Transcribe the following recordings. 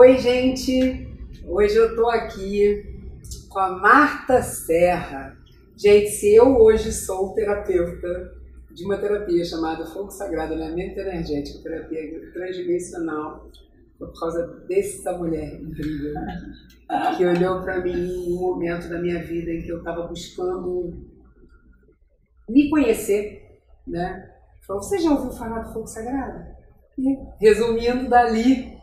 Oi, gente! Hoje eu tô aqui com a Marta Serra. Gente, se eu hoje sou terapeuta de uma terapia chamada Fogo Sagrado Alinhamento Energético, terapia transdimensional, por causa dessa mulher incrível, que olhou para mim em um momento da minha vida em que eu estava buscando me conhecer, né? Falou, você já ouviu falar do Fogo Sagrado? E, resumindo dali,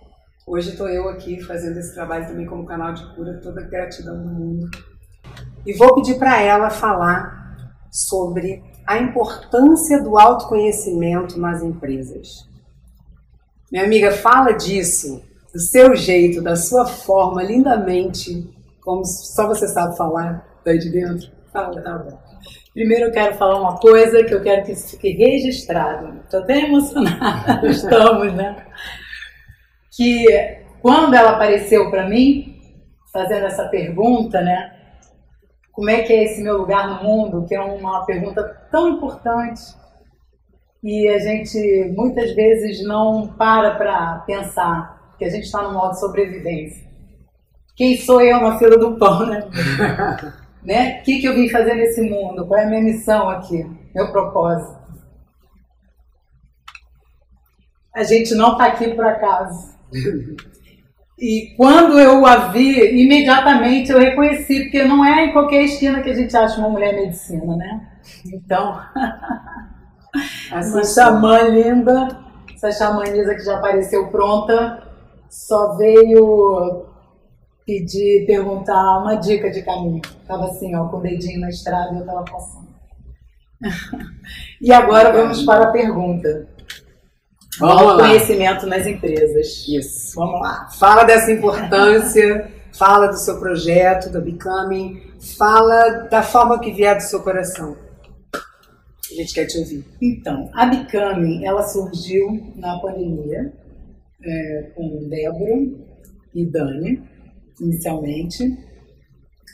hoje estou eu aqui fazendo esse trabalho também como canal de cura, toda a gratidão do mundo. E vou pedir para ela falar sobre a importância do autoconhecimento nas empresas. Minha amiga, fala disso, do seu jeito, da sua forma, lindamente, como só você sabe falar daí de dentro. Fala, tá bom. Primeiro eu quero falar uma coisa que eu quero que isso fique registrado. Estou até emocionada, estamos, né? Que quando ela apareceu para mim, fazendo essa pergunta, né? Como é que é esse meu lugar no mundo? Que é uma pergunta tão importante e a gente muitas vezes não para para pensar que a gente está no modo sobrevivência. Quem sou eu na fila do pão, né? né? O que, que eu vim fazer nesse mundo? Qual é a minha missão aqui? Meu propósito? A gente não está aqui por acaso. E quando eu a vi, imediatamente eu reconheci, porque não é em qualquer esquina que a gente acha uma mulher medicina, né? Então. Essa xamã linda, essa xamanisa que já apareceu pronta, só veio pedir, perguntar uma dica de caminho. Tava assim, ó, com o dedinho na estrada e eu tava passando. e agora vamos para a pergunta. Vamos conhecimento nas empresas. Isso. Vamos lá. Fala dessa importância, fala do seu projeto, do Becoming, fala da forma que vier do seu coração. A gente quer te ouvir. Então, a Becoming, ela surgiu na pandemia, é, com Débora e Dani, inicialmente,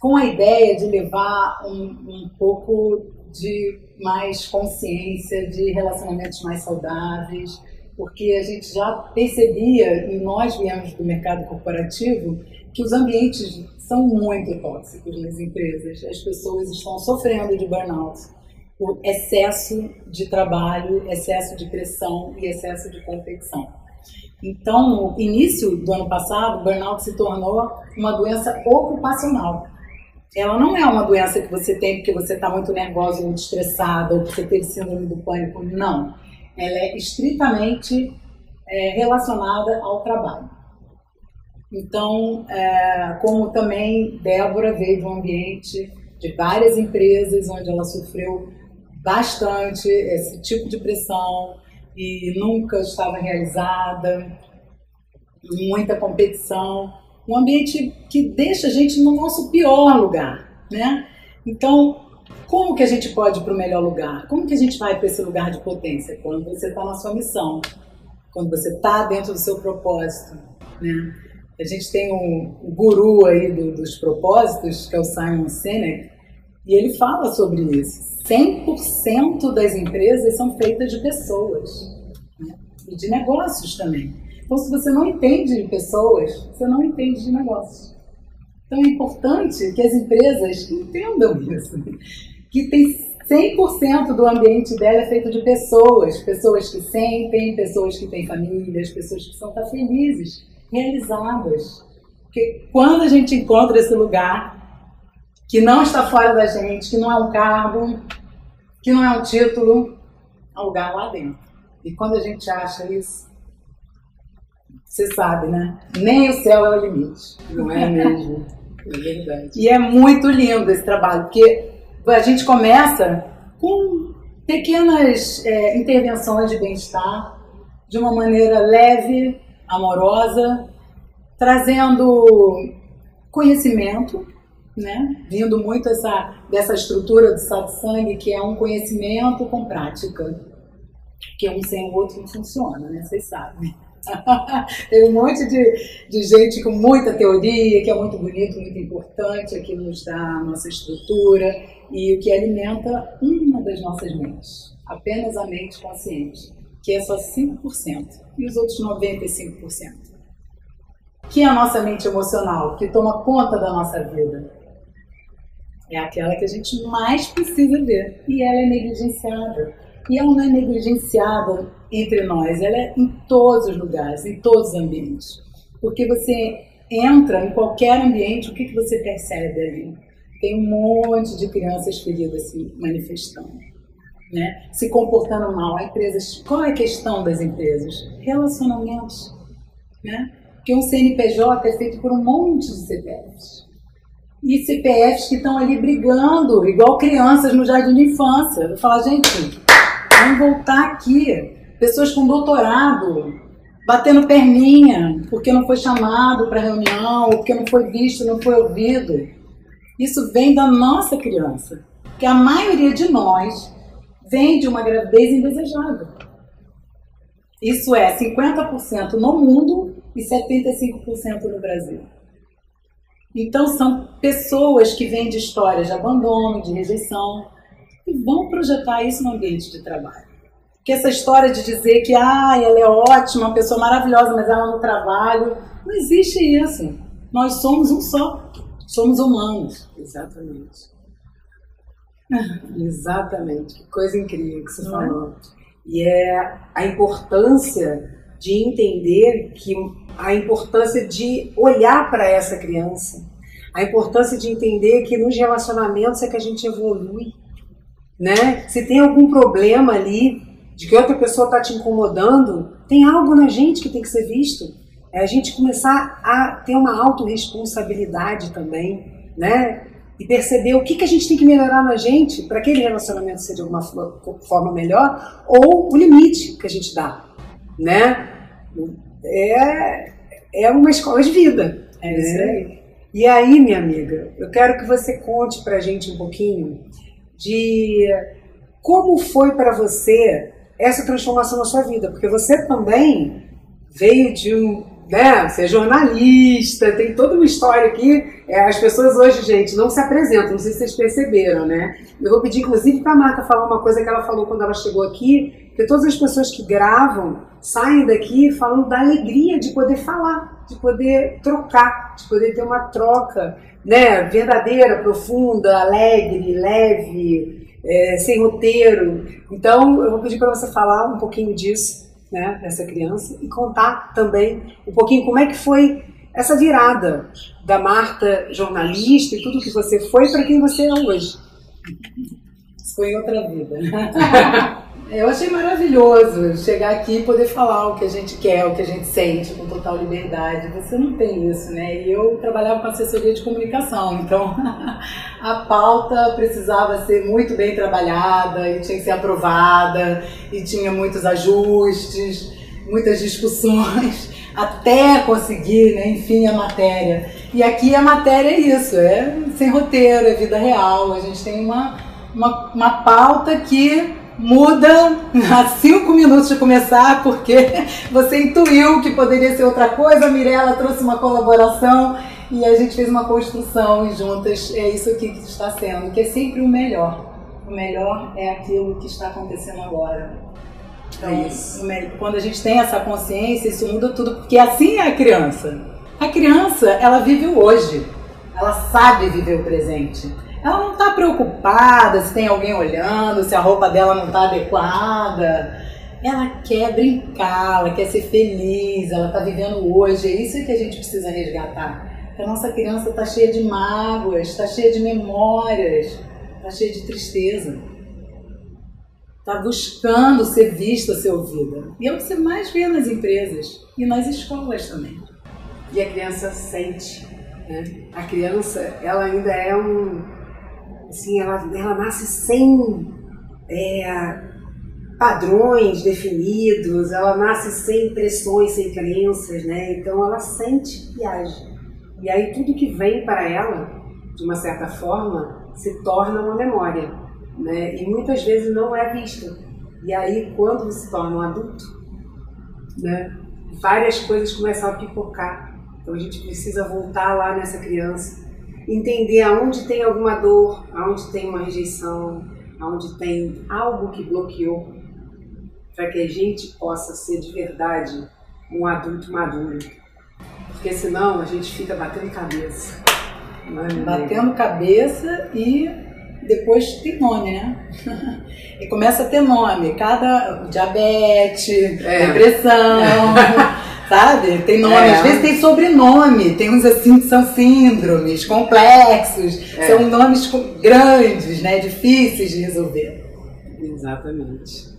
com a ideia de levar um, um pouco de mais consciência, de relacionamentos mais saudáveis, porque a gente já percebia, e nós viemos do mercado corporativo, que os ambientes são muito tóxicos nas empresas. As pessoas estão sofrendo de burnout por excesso de trabalho, excesso de pressão e excesso de competição. Então, no início do ano passado, o burnout se tornou uma doença ocupacional. Ela não é uma doença que você tem porque você está muito nervosa, muito estressada, ou porque teve síndrome do pânico. Não. Ela é estritamente é, relacionada ao trabalho. Então, é, como também Débora veio de um ambiente de várias empresas onde ela sofreu bastante esse tipo de pressão e nunca estava realizada, muita competição, um ambiente que deixa a gente no nosso pior lugar, né? Então, como que a gente pode ir para o melhor lugar? Como que a gente vai para esse lugar de potência? Quando você está na sua missão, quando você está dentro do seu propósito, né? A gente tem um, guru aí do, dos propósitos, que é o Simon Sinek, e ele fala sobre isso. 100% das empresas são feitas de pessoas né? e de negócios também. Então, se você não entende de pessoas, você não entende de negócios. Então, é importante que as empresas entendam isso. Que tem 100% do ambiente dela é feito de pessoas, pessoas que sentem, pessoas que têm famílias, pessoas que são tá felizes, realizadas. Porque quando a gente encontra esse lugar que não está fora da gente, que não é um cargo, que não é um título, é um lugar lá dentro. E quando a gente acha isso, você sabe, né? Nem o céu é o limite. Não é mesmo? É verdade. E é muito lindo esse trabalho, porque a gente começa com pequenas é, intervenções de bem-estar, de uma maneira leve, amorosa, trazendo conhecimento né? Vindo muito essa, dessa estrutura do satsang, que é um conhecimento com prática. Que um sem o outro não funciona, né? Vocês sabem. Tem um monte de, de gente com muita teoria, que é muito bonito, muito importante, aqui nos dá a nossa estrutura e o que alimenta uma das nossas mentes, apenas a mente consciente, que é só 5%, e os outros 95%. que é a nossa mente emocional, que toma conta da nossa vida? É aquela que a gente mais precisa ver. E ela é negligenciada. E ela não é negligenciada entre nós, ela é em todos os lugares, em todos os ambientes. Porque você entra em qualquer ambiente, o que, que você percebe ali? Tem um monte de crianças feridas se manifestando, né? se comportando mal. A empresas, qual é a questão das empresas? Relacionamentos. Né? Porque um CNPJ é feito por um monte de CPFs. E CPFs que estão ali brigando, igual crianças no jardim de infância. Eu falo, gente, vamos voltar aqui. Pessoas com doutorado, batendo perninha, porque não foi chamado para reunião, porque não foi visto, não foi ouvido. Isso vem da nossa criança, que a maioria de nós vem de uma gravidez indesejada. Isso é 50% no mundo e 75% no Brasil. Então são pessoas que vêm de histórias de abandono, de rejeição, e vão projetar isso no ambiente de trabalho. Que essa história de dizer que ah, ela é ótima, uma pessoa maravilhosa, mas ela no trabalho, não existe isso. Nós somos um só. Somos humanos. Exatamente. Exatamente. Que coisa incrível que você não é? falou. É? E é a importância de entender que a importância de olhar para essa criança, a importância de entender que nos relacionamentos é que a gente evolui, né? Se tem algum problema ali, de que outra pessoa está te incomodando, tem algo na gente que tem que ser visto. É a gente começar a ter uma autorresponsabilidade também, né? E perceber o que, que a gente tem que melhorar na gente para aquele relacionamento ser de alguma forma melhor, ou o limite que a gente dá, né? É, é uma escola de vida. É isso aí. E aí, minha amiga, eu quero que você conte para a gente um pouquinho de como foi para você essa transformação na sua vida, porque você também veio de um, né, você é jornalista, tem toda uma história aqui. É, as pessoas hoje, gente, não se apresentam, não sei se vocês perceberam, né? Eu vou pedir, inclusive, para a Marta falar uma coisa que ela falou quando ela chegou aqui, que todas as pessoas que gravam saem daqui falando da alegria de poder falar, de poder trocar, de poder ter uma troca, né, verdadeira, profunda, alegre, leve, é, sem roteiro. Então, eu vou pedir para você falar um pouquinho disso, né, dessa criança, e contar também um pouquinho como é que foi essa virada da Marta jornalista e tudo que você foi para quem você é hoje. Foi outra vida. Eu achei maravilhoso chegar aqui e poder falar o que a gente quer, o que a gente sente com total liberdade. Você não tem isso, né? E eu trabalhava com assessoria de comunicação, então a pauta precisava ser muito bem trabalhada e tinha que ser aprovada e tinha muitos ajustes, muitas discussões até conseguir, né, enfim, a matéria. E aqui a matéria é isso, é sem roteiro, é vida real. A gente tem uma, uma, uma pauta que muda há cinco minutos de começar, porque você intuiu que poderia ser outra coisa, a Mirella trouxe uma colaboração e a gente fez uma construção e juntas é isso aqui que está sendo, que é sempre o melhor. O melhor é aquilo que está acontecendo agora. Então, é isso. quando a gente tem essa consciência, isso muda tudo, porque assim é a criança. A criança, ela vive o hoje. Ela sabe viver o presente. Ela não está preocupada se tem alguém olhando, se a roupa dela não está adequada. Ela quer brincar, ela quer ser feliz, ela está vivendo hoje. É isso que a gente precisa resgatar. A nossa criança está cheia de mágoas, está cheia de memórias, está cheia de tristeza. Está buscando ser vista, ser ouvida. E é o que você mais vê nas empresas e nas escolas também. E a criança sente. Né? A criança, ela ainda é um, assim, ela, ela nasce sem é, padrões definidos, ela nasce sem pressões, sem crenças, né? Então ela sente e age. E aí tudo que vem para ela, de uma certa forma, se torna uma memória, né? E muitas vezes não é vista. E aí quando se torna um adulto, né? Várias coisas começam a pipocar. Então a gente precisa voltar lá nessa criança entender aonde tem alguma dor, aonde tem uma rejeição, aonde tem algo que bloqueou, para que a gente possa ser de verdade um adulto maduro. Porque senão a gente fica batendo cabeça. É, batendo cabeça e depois tem nome, né? e começa a ter nome. Cada diabetes, é. depressão, sabe? Tem nome. É. Às vezes tem sobrenome. Tem uns assim que são síndromes complexos. É. São nomes grandes, né? Difíceis de resolver. Exatamente.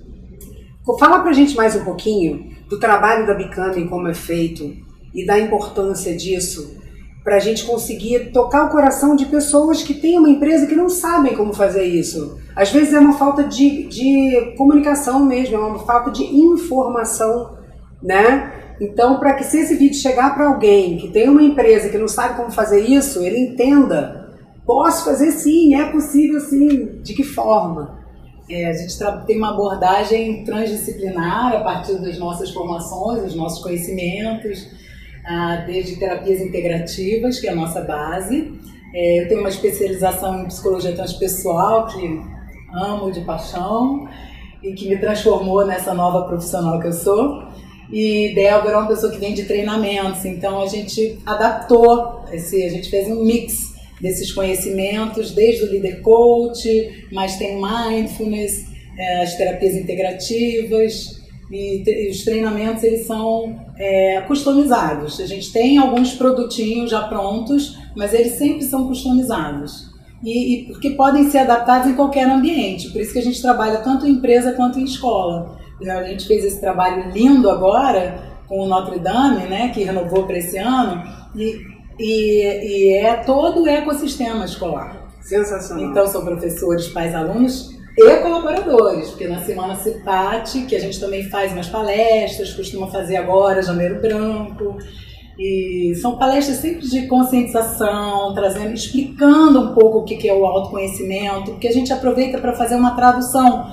Fala pra gente mais um pouquinho do trabalho da Becoming, como é feito e da importância disso para a gente conseguir tocar o coração de pessoas que têm uma empresa que não sabem como fazer isso. Às vezes é uma falta de, de comunicação mesmo, é uma falta de informação, né? Então, para que se esse vídeo chegar para alguém que tem uma empresa que não sabe como fazer isso, ele entenda, posso fazer sim, é possível sim, de que forma? É, a gente tem uma abordagem transdisciplinar a partir das nossas formações, dos nossos conhecimentos, ah, desde terapias integrativas, que é a nossa base. É, eu tenho uma especialização em psicologia transpessoal, que amo de paixão e que me transformou nessa nova profissional que eu sou. E Débora é uma pessoa que vem de treinamentos, então a gente adaptou, esse, a gente fez um mix desses conhecimentos, desde o líder coach, mas tem mindfulness, é, as terapias integrativas, e, os treinamentos eles são é, customizados. A gente tem alguns produtinhos já prontos, mas eles sempre são customizados. E, e, porque podem ser adaptados em qualquer ambiente. Por isso que a gente trabalha tanto em empresa quanto em escola. A gente fez esse trabalho lindo agora com o Notre Dame, né, que renovou para esse ano, e, e, e é todo o ecossistema escolar. Sensacional. Então são professores, pais, alunos e colaboradores, porque na Semana Cipate, que a gente também faz umas palestras, costuma fazer agora, Janeiro Branco, e são palestras sempre de conscientização, trazendo, explicando um pouco o que é o autoconhecimento, porque a gente aproveita para fazer uma tradução,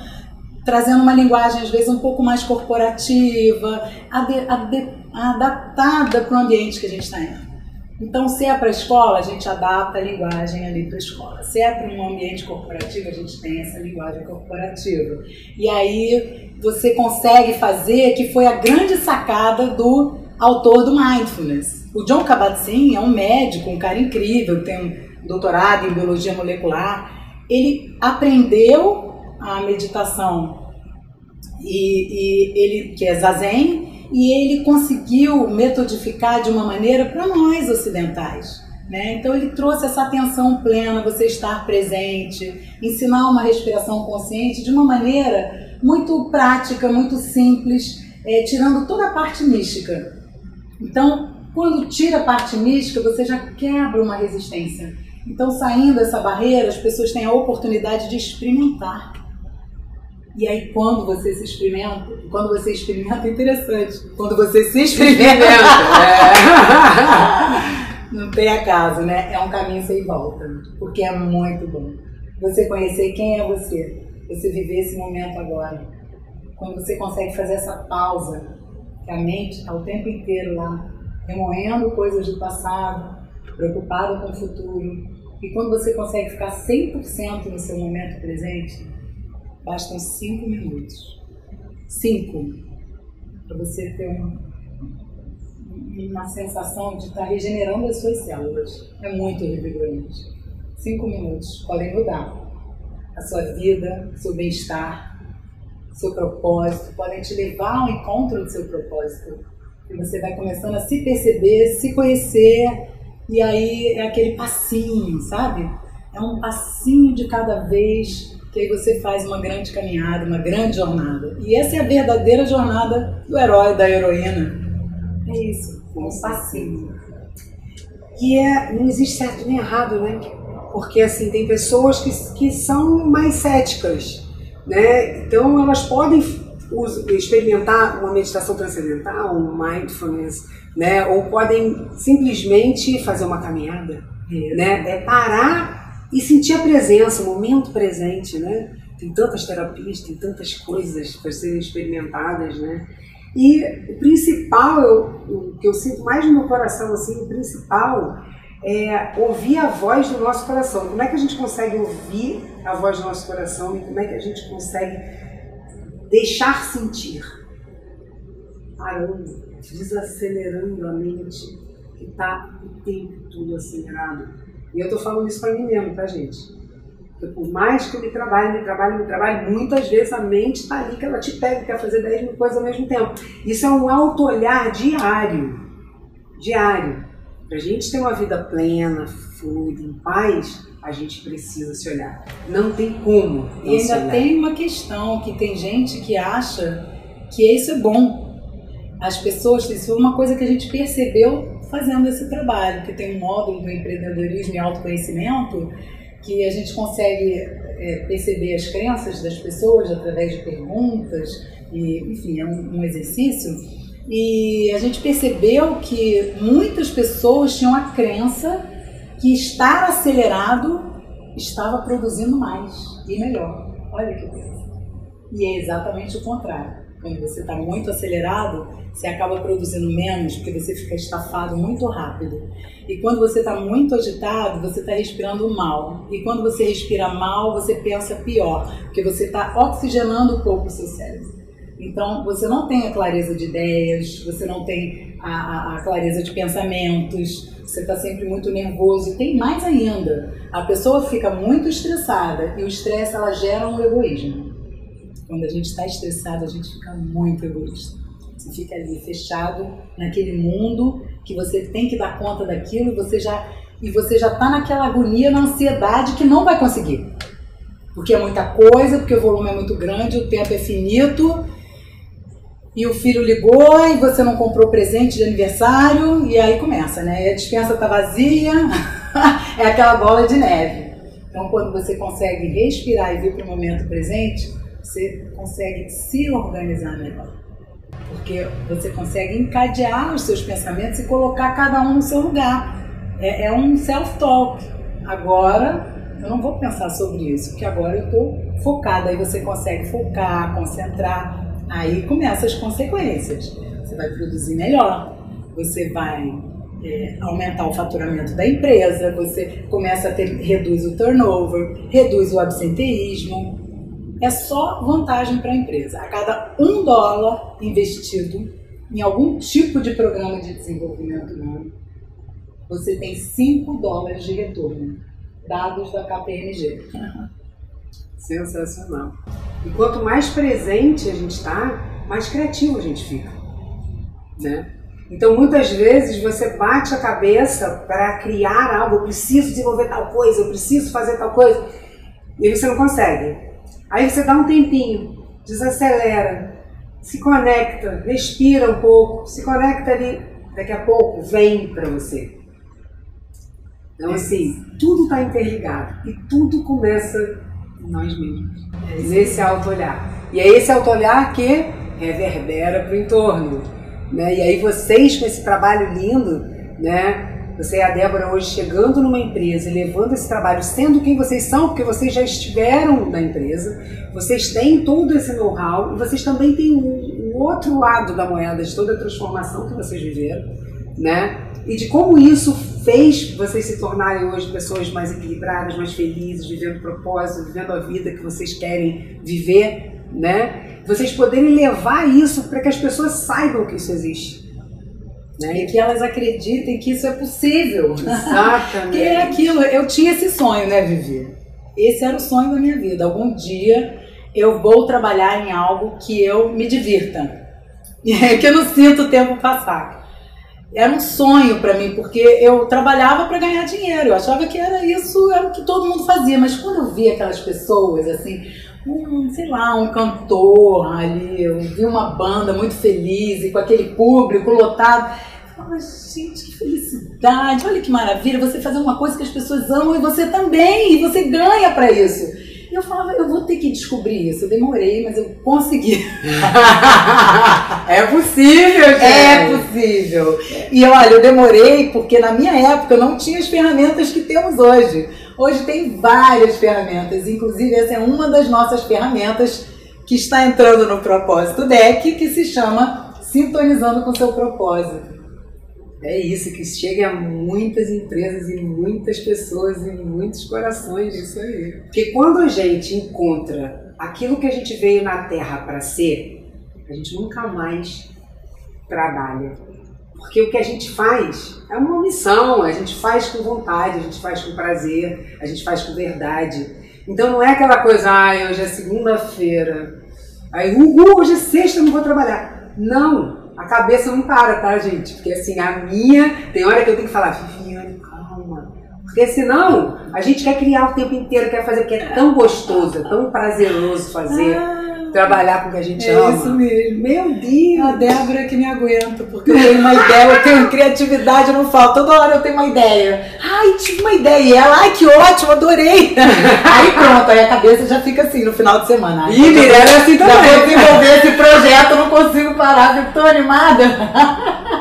trazendo uma linguagem às vezes um pouco mais corporativa, adaptada para o ambiente que a gente está indo. Então, se é para a escola, a gente adapta a linguagem ali para a escola. Se é para um ambiente corporativo, a gente tem essa linguagem corporativa. E aí você consegue fazer, que foi a grande sacada do autor do Mindfulness. O John Kabat-Zinn é um médico, um cara incrível, tem um doutorado em biologia molecular. Ele aprendeu a meditação e, e ele que é zazen e ele conseguiu metodificar de uma maneira para nós ocidentais. Né? Então ele trouxe essa atenção plena, você estar presente, ensinar uma respiração consciente de uma maneira muito prática, muito simples, é, tirando toda a parte mística. Então, quando tira a parte mística, você já quebra uma resistência. Então, saindo dessa barreira, as pessoas têm a oportunidade de experimentar e aí quando você se experimenta, quando você experimenta é interessante. Quando você se experimenta, é. não tem acaso, né? É um caminho sem volta, porque é muito bom. Você conhecer quem é você, você viver esse momento agora. Quando você consegue fazer essa pausa, que a mente está o tempo inteiro lá, remoendo coisas do passado, preocupado com o futuro. E quando você consegue ficar 100% no seu momento presente, bastam cinco minutos. Cinco. Para você ter um, uma sensação de estar regenerando as suas células. É muito revigorante. Cinco minutos podem mudar a sua vida, seu bem-estar, seu propósito, podem te levar ao encontro do seu propósito. E você vai começando a se perceber, se conhecer, e aí é aquele passinho, sabe? É um passinho de cada vez que aí você faz uma grande caminhada, uma grande jornada. E essa é a verdadeira jornada do herói, da heroína. É isso, um passinho. E é, não existe certo nem errado, né? Porque assim, tem pessoas que, que são mais céticas, né? Então elas podem experimentar uma meditação transcendental, um mindfulness, né? Ou podem simplesmente fazer uma caminhada, né? É parar e sentir a presença, o momento presente, né? Tem tantas terapias, tem tantas coisas para serem experimentadas, né? E o principal, eu, o que eu sinto mais no meu coração, assim, o principal é ouvir a voz do nosso coração. Como é que a gente consegue ouvir a voz do nosso coração e como é que a gente consegue deixar sentir? Parando, desacelerando a mente, que está o tempo todo acelerado. E eu estou falando isso para mim mesmo, tá, gente? Porque por mais que eu me trabalhe, me trabalhe, me trabalhe, muitas vezes a mente está ali que ela te pega, quer fazer 10 mil coisas ao mesmo tempo. Isso é um auto-olhar diário. Diário. Para a gente ter uma vida plena, fluida, em paz, a gente precisa se olhar. Não tem como. E ainda tem uma questão que tem gente que acha que isso é bom. As pessoas, isso foi uma coisa que a gente percebeu fazendo esse trabalho, que tem um módulo do empreendedorismo e autoconhecimento que a gente consegue é, perceber as crenças das pessoas através de perguntas, e, enfim, é um, um exercício. E a gente percebeu que muitas pessoas tinham a crença que estar acelerado estava produzindo mais e melhor. Olha que coisa. E é exatamente o contrário. Quando você está muito acelerado, você acaba produzindo menos porque você fica estafado muito rápido. E quando você está muito agitado, você está respirando mal. E quando você respira mal, você pensa pior, porque você está oxigenando um pouco o seu cérebro. Então, você não tem a clareza de ideias, você não tem a, a, a clareza de pensamentos, você está sempre muito nervoso. E tem mais ainda, a pessoa fica muito estressada e o estresse ela gera um egoísmo. Quando a gente está estressado, a gente fica muito egoísta. Você fica ali fechado naquele mundo que você tem que dar conta daquilo e você já e você já está naquela agonia, na ansiedade que não vai conseguir. Porque é muita coisa, porque o volume é muito grande, o tempo é finito e o filho ligou e você não comprou presente de aniversário e aí começa, né? E a dispensa tá vazia, é aquela bola de neve. Então, quando você consegue respirar e vir para o momento presente, você consegue se organizar melhor. Porque você consegue encadear os seus pensamentos e colocar cada um no seu lugar. É, é um self-talk. Agora, eu não vou pensar sobre isso, porque agora eu estou focada. Aí você consegue focar, concentrar Aí começam as consequências. Você vai produzir melhor, você vai é, aumentar o faturamento da empresa, você começa a ter, reduz o turnover, reduz o absenteísmo. É só vantagem para a empresa. A cada um dólar investido em algum tipo de programa de desenvolvimento humano, você tem 5 dólares de retorno. Dados da KPMG. Sensacional. E quanto mais presente a gente está, mais criativo a gente fica. Né? Então, muitas vezes você bate a cabeça para criar algo, eu preciso desenvolver tal coisa, eu preciso fazer tal coisa, e você não consegue. Aí você dá um tempinho, desacelera, se conecta, respira um pouco, se conecta ali, daqui a pouco vem para você. Então, assim, tudo está interligado e tudo começa em nós mesmos. É nesse auto-olhar. E é esse auto-olhar que reverbera para o entorno. Né? E aí vocês com esse trabalho lindo, né? Você e a Débora hoje chegando numa empresa e levando esse trabalho, sendo quem vocês são, porque vocês já estiveram na empresa, vocês têm todo esse know-how e vocês também têm o, o outro lado da moeda de toda a transformação que vocês viveram, né? E de como isso fez vocês se tornarem hoje pessoas mais equilibradas, mais felizes, vivendo propósito, vivendo a vida que vocês querem viver, né? Vocês poderem levar isso para que as pessoas saibam que isso existe. Né? E que elas acreditem que isso é possível. Exatamente. que é aquilo, eu tinha esse sonho, né, Vivi? Esse era o sonho da minha vida. Algum dia eu vou trabalhar em algo que eu me divirta. que eu não sinto o tempo passar era um sonho para mim, porque eu trabalhava para ganhar dinheiro. Eu achava que era isso, era o que todo mundo fazia. Mas quando eu vi aquelas pessoas, assim, um, sei lá, um cantor ali, eu vi uma banda muito feliz e com aquele público lotado. Falava, gente, que felicidade, olha que maravilha, você fazer uma coisa que as pessoas amam e você também, e você ganha para isso. E eu falava, eu vou ter que descobrir isso. Eu demorei, mas eu consegui. é possível, gente. É possível. E olha, eu demorei porque na minha época eu não tinha as ferramentas que temos hoje. Hoje tem várias ferramentas, inclusive essa é uma das nossas ferramentas que está entrando no propósito deck, que se chama Sintonizando com seu propósito. É isso, que chega a muitas empresas e muitas pessoas e muitos corações, isso aí. Porque quando a gente encontra aquilo que a gente veio na Terra para ser, a gente nunca mais trabalha. Porque o que a gente faz é uma missão, a gente faz com vontade, a gente faz com prazer, a gente faz com verdade. Então não é aquela coisa, ai, hoje é segunda-feira, aí, uhul, hoje é sexta, não vou trabalhar. Não, a cabeça não para, tá, gente? Porque assim, a minha, tem hora que eu tenho que falar, Viviane, calma. Porque senão, a gente quer criar o tempo inteiro, quer fazer, porque é tão gostoso, é tão prazeroso fazer. Ah trabalhar com o que a gente é ama. É isso mesmo. Meu Deus! A Débora que me aguenta, porque eu tenho uma ideia, eu tenho criatividade, eu não falo. Toda hora eu tenho uma ideia. Ai, tive uma ideia. E ela, ai, que ótimo, adorei. aí pronto, aí a cabeça já fica assim no final de semana. Ai, e Mirella é assim também. Já vou desenvolver esse projeto, eu não consigo parar, eu tô animada.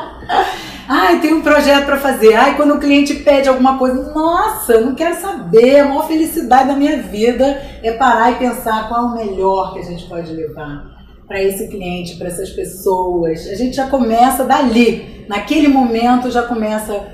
Ai, tem um projeto para fazer. Ai, quando o cliente pede alguma coisa, nossa, eu não quero saber. A maior felicidade da minha vida é parar e pensar qual é o melhor que a gente pode levar para esse cliente, para essas pessoas. A gente já começa dali. Naquele momento já começa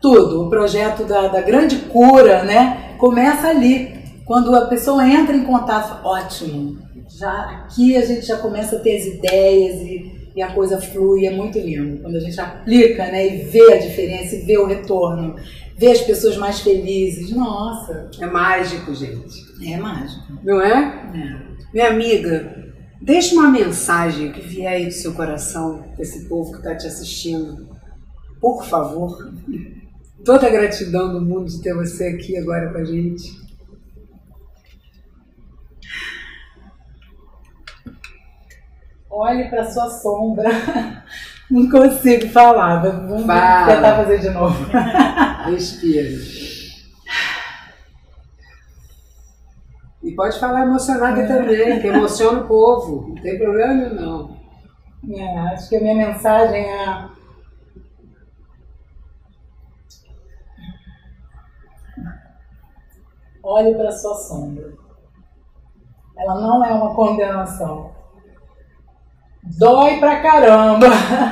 tudo. O projeto da, da grande cura, né? Começa ali. Quando a pessoa entra em contato, ótimo. Já aqui a gente já começa a ter as ideias e e a coisa flui, é muito lindo. Quando a gente aplica né, e vê a diferença e vê o retorno, vê as pessoas mais felizes. Nossa! É mágico, gente. É mágico. Não é? É. Minha amiga, deixa uma mensagem que vier aí do seu coração, desse povo que está te assistindo. Por favor. Toda a gratidão do mundo de ter você aqui agora com a gente. Olhe para sua sombra. Não consigo falar, vamos Fala. tentar fazer de novo. Respira. E pode falar emocionada também, que emociona o povo, não tem problema não. É, acho que a minha mensagem é olhe para sua sombra. Ela não é uma condenação. Dói pra caramba,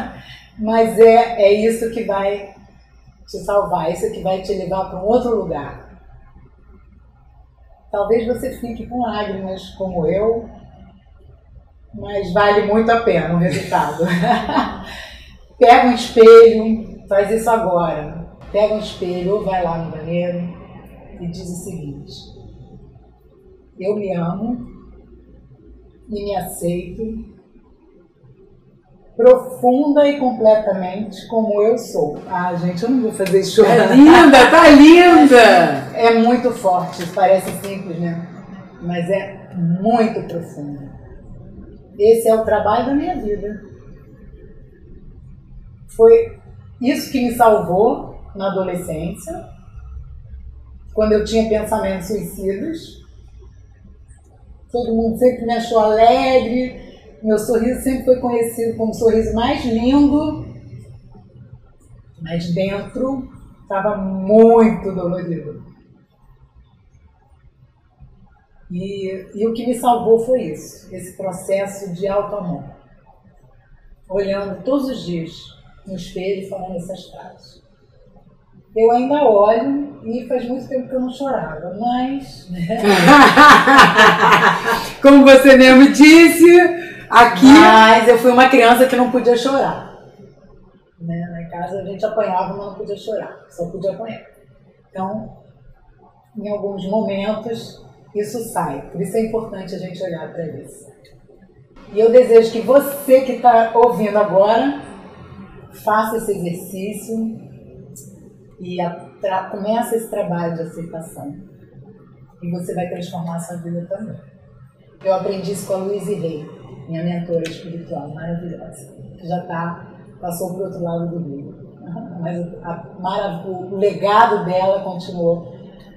mas é, é isso que vai te salvar, isso que vai te levar para um outro lugar. Talvez você fique com lágrimas como eu, mas vale muito a pena o resultado. Pega um espelho, faz isso agora. Pega um espelho ou vai lá no banheiro e diz o seguinte: Eu me amo e me aceito profunda e completamente como eu sou. Ah, gente, eu não vou fazer isso. É linda, tá linda! É muito forte, parece simples, né? Mas é muito profundo. Esse é o trabalho da minha vida. Foi isso que me salvou na adolescência, quando eu tinha pensamentos suicidas. Todo mundo sempre me achou alegre, meu sorriso sempre foi conhecido como o sorriso mais lindo, mas dentro estava muito dolorido. E, e o que me salvou foi isso, esse processo de auto-amor. Olhando todos os dias no espelho e falando essas frases. Eu ainda olho e faz muito tempo que eu não chorava, mas. Né? Como você mesmo disse, Aqui. Mas eu fui uma criança que não podia chorar. Né? Casa a gente apanhava, mas não podia chorar, só podia apanhar. Então, em alguns momentos, isso sai. Por isso é importante a gente olhar para isso. E eu desejo que você que está ouvindo agora faça esse exercício e comece esse trabalho de aceitação. E você vai transformar a sua vida também. Eu aprendi isso com a Luiz Rei minha mentora espiritual maravilhosa, que já tá, passou para o outro lado do rio. Mas a, o legado dela continuou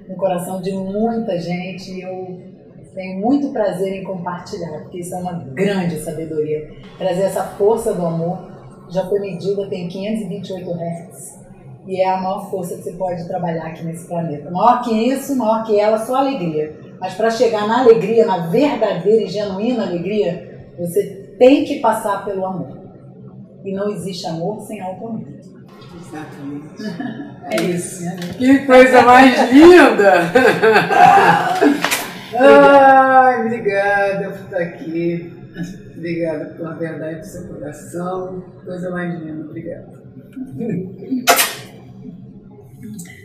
no coração de muita gente e eu tenho muito prazer em compartilhar, porque isso é uma grande sabedoria. Trazer essa força do amor já foi medida, tem 528 Hz. E é a maior força que você pode trabalhar aqui nesse planeta. Maior que isso, maior que ela, só alegria. Mas para chegar na alegria, na verdadeira e genuína alegria, você tem que passar pelo amor. E não existe amor sem auto-amor. Exatamente. É isso. Que coisa mais linda! Ai, obrigada por estar aqui. Obrigada pela verdade do seu coração. Coisa mais linda. Obrigada.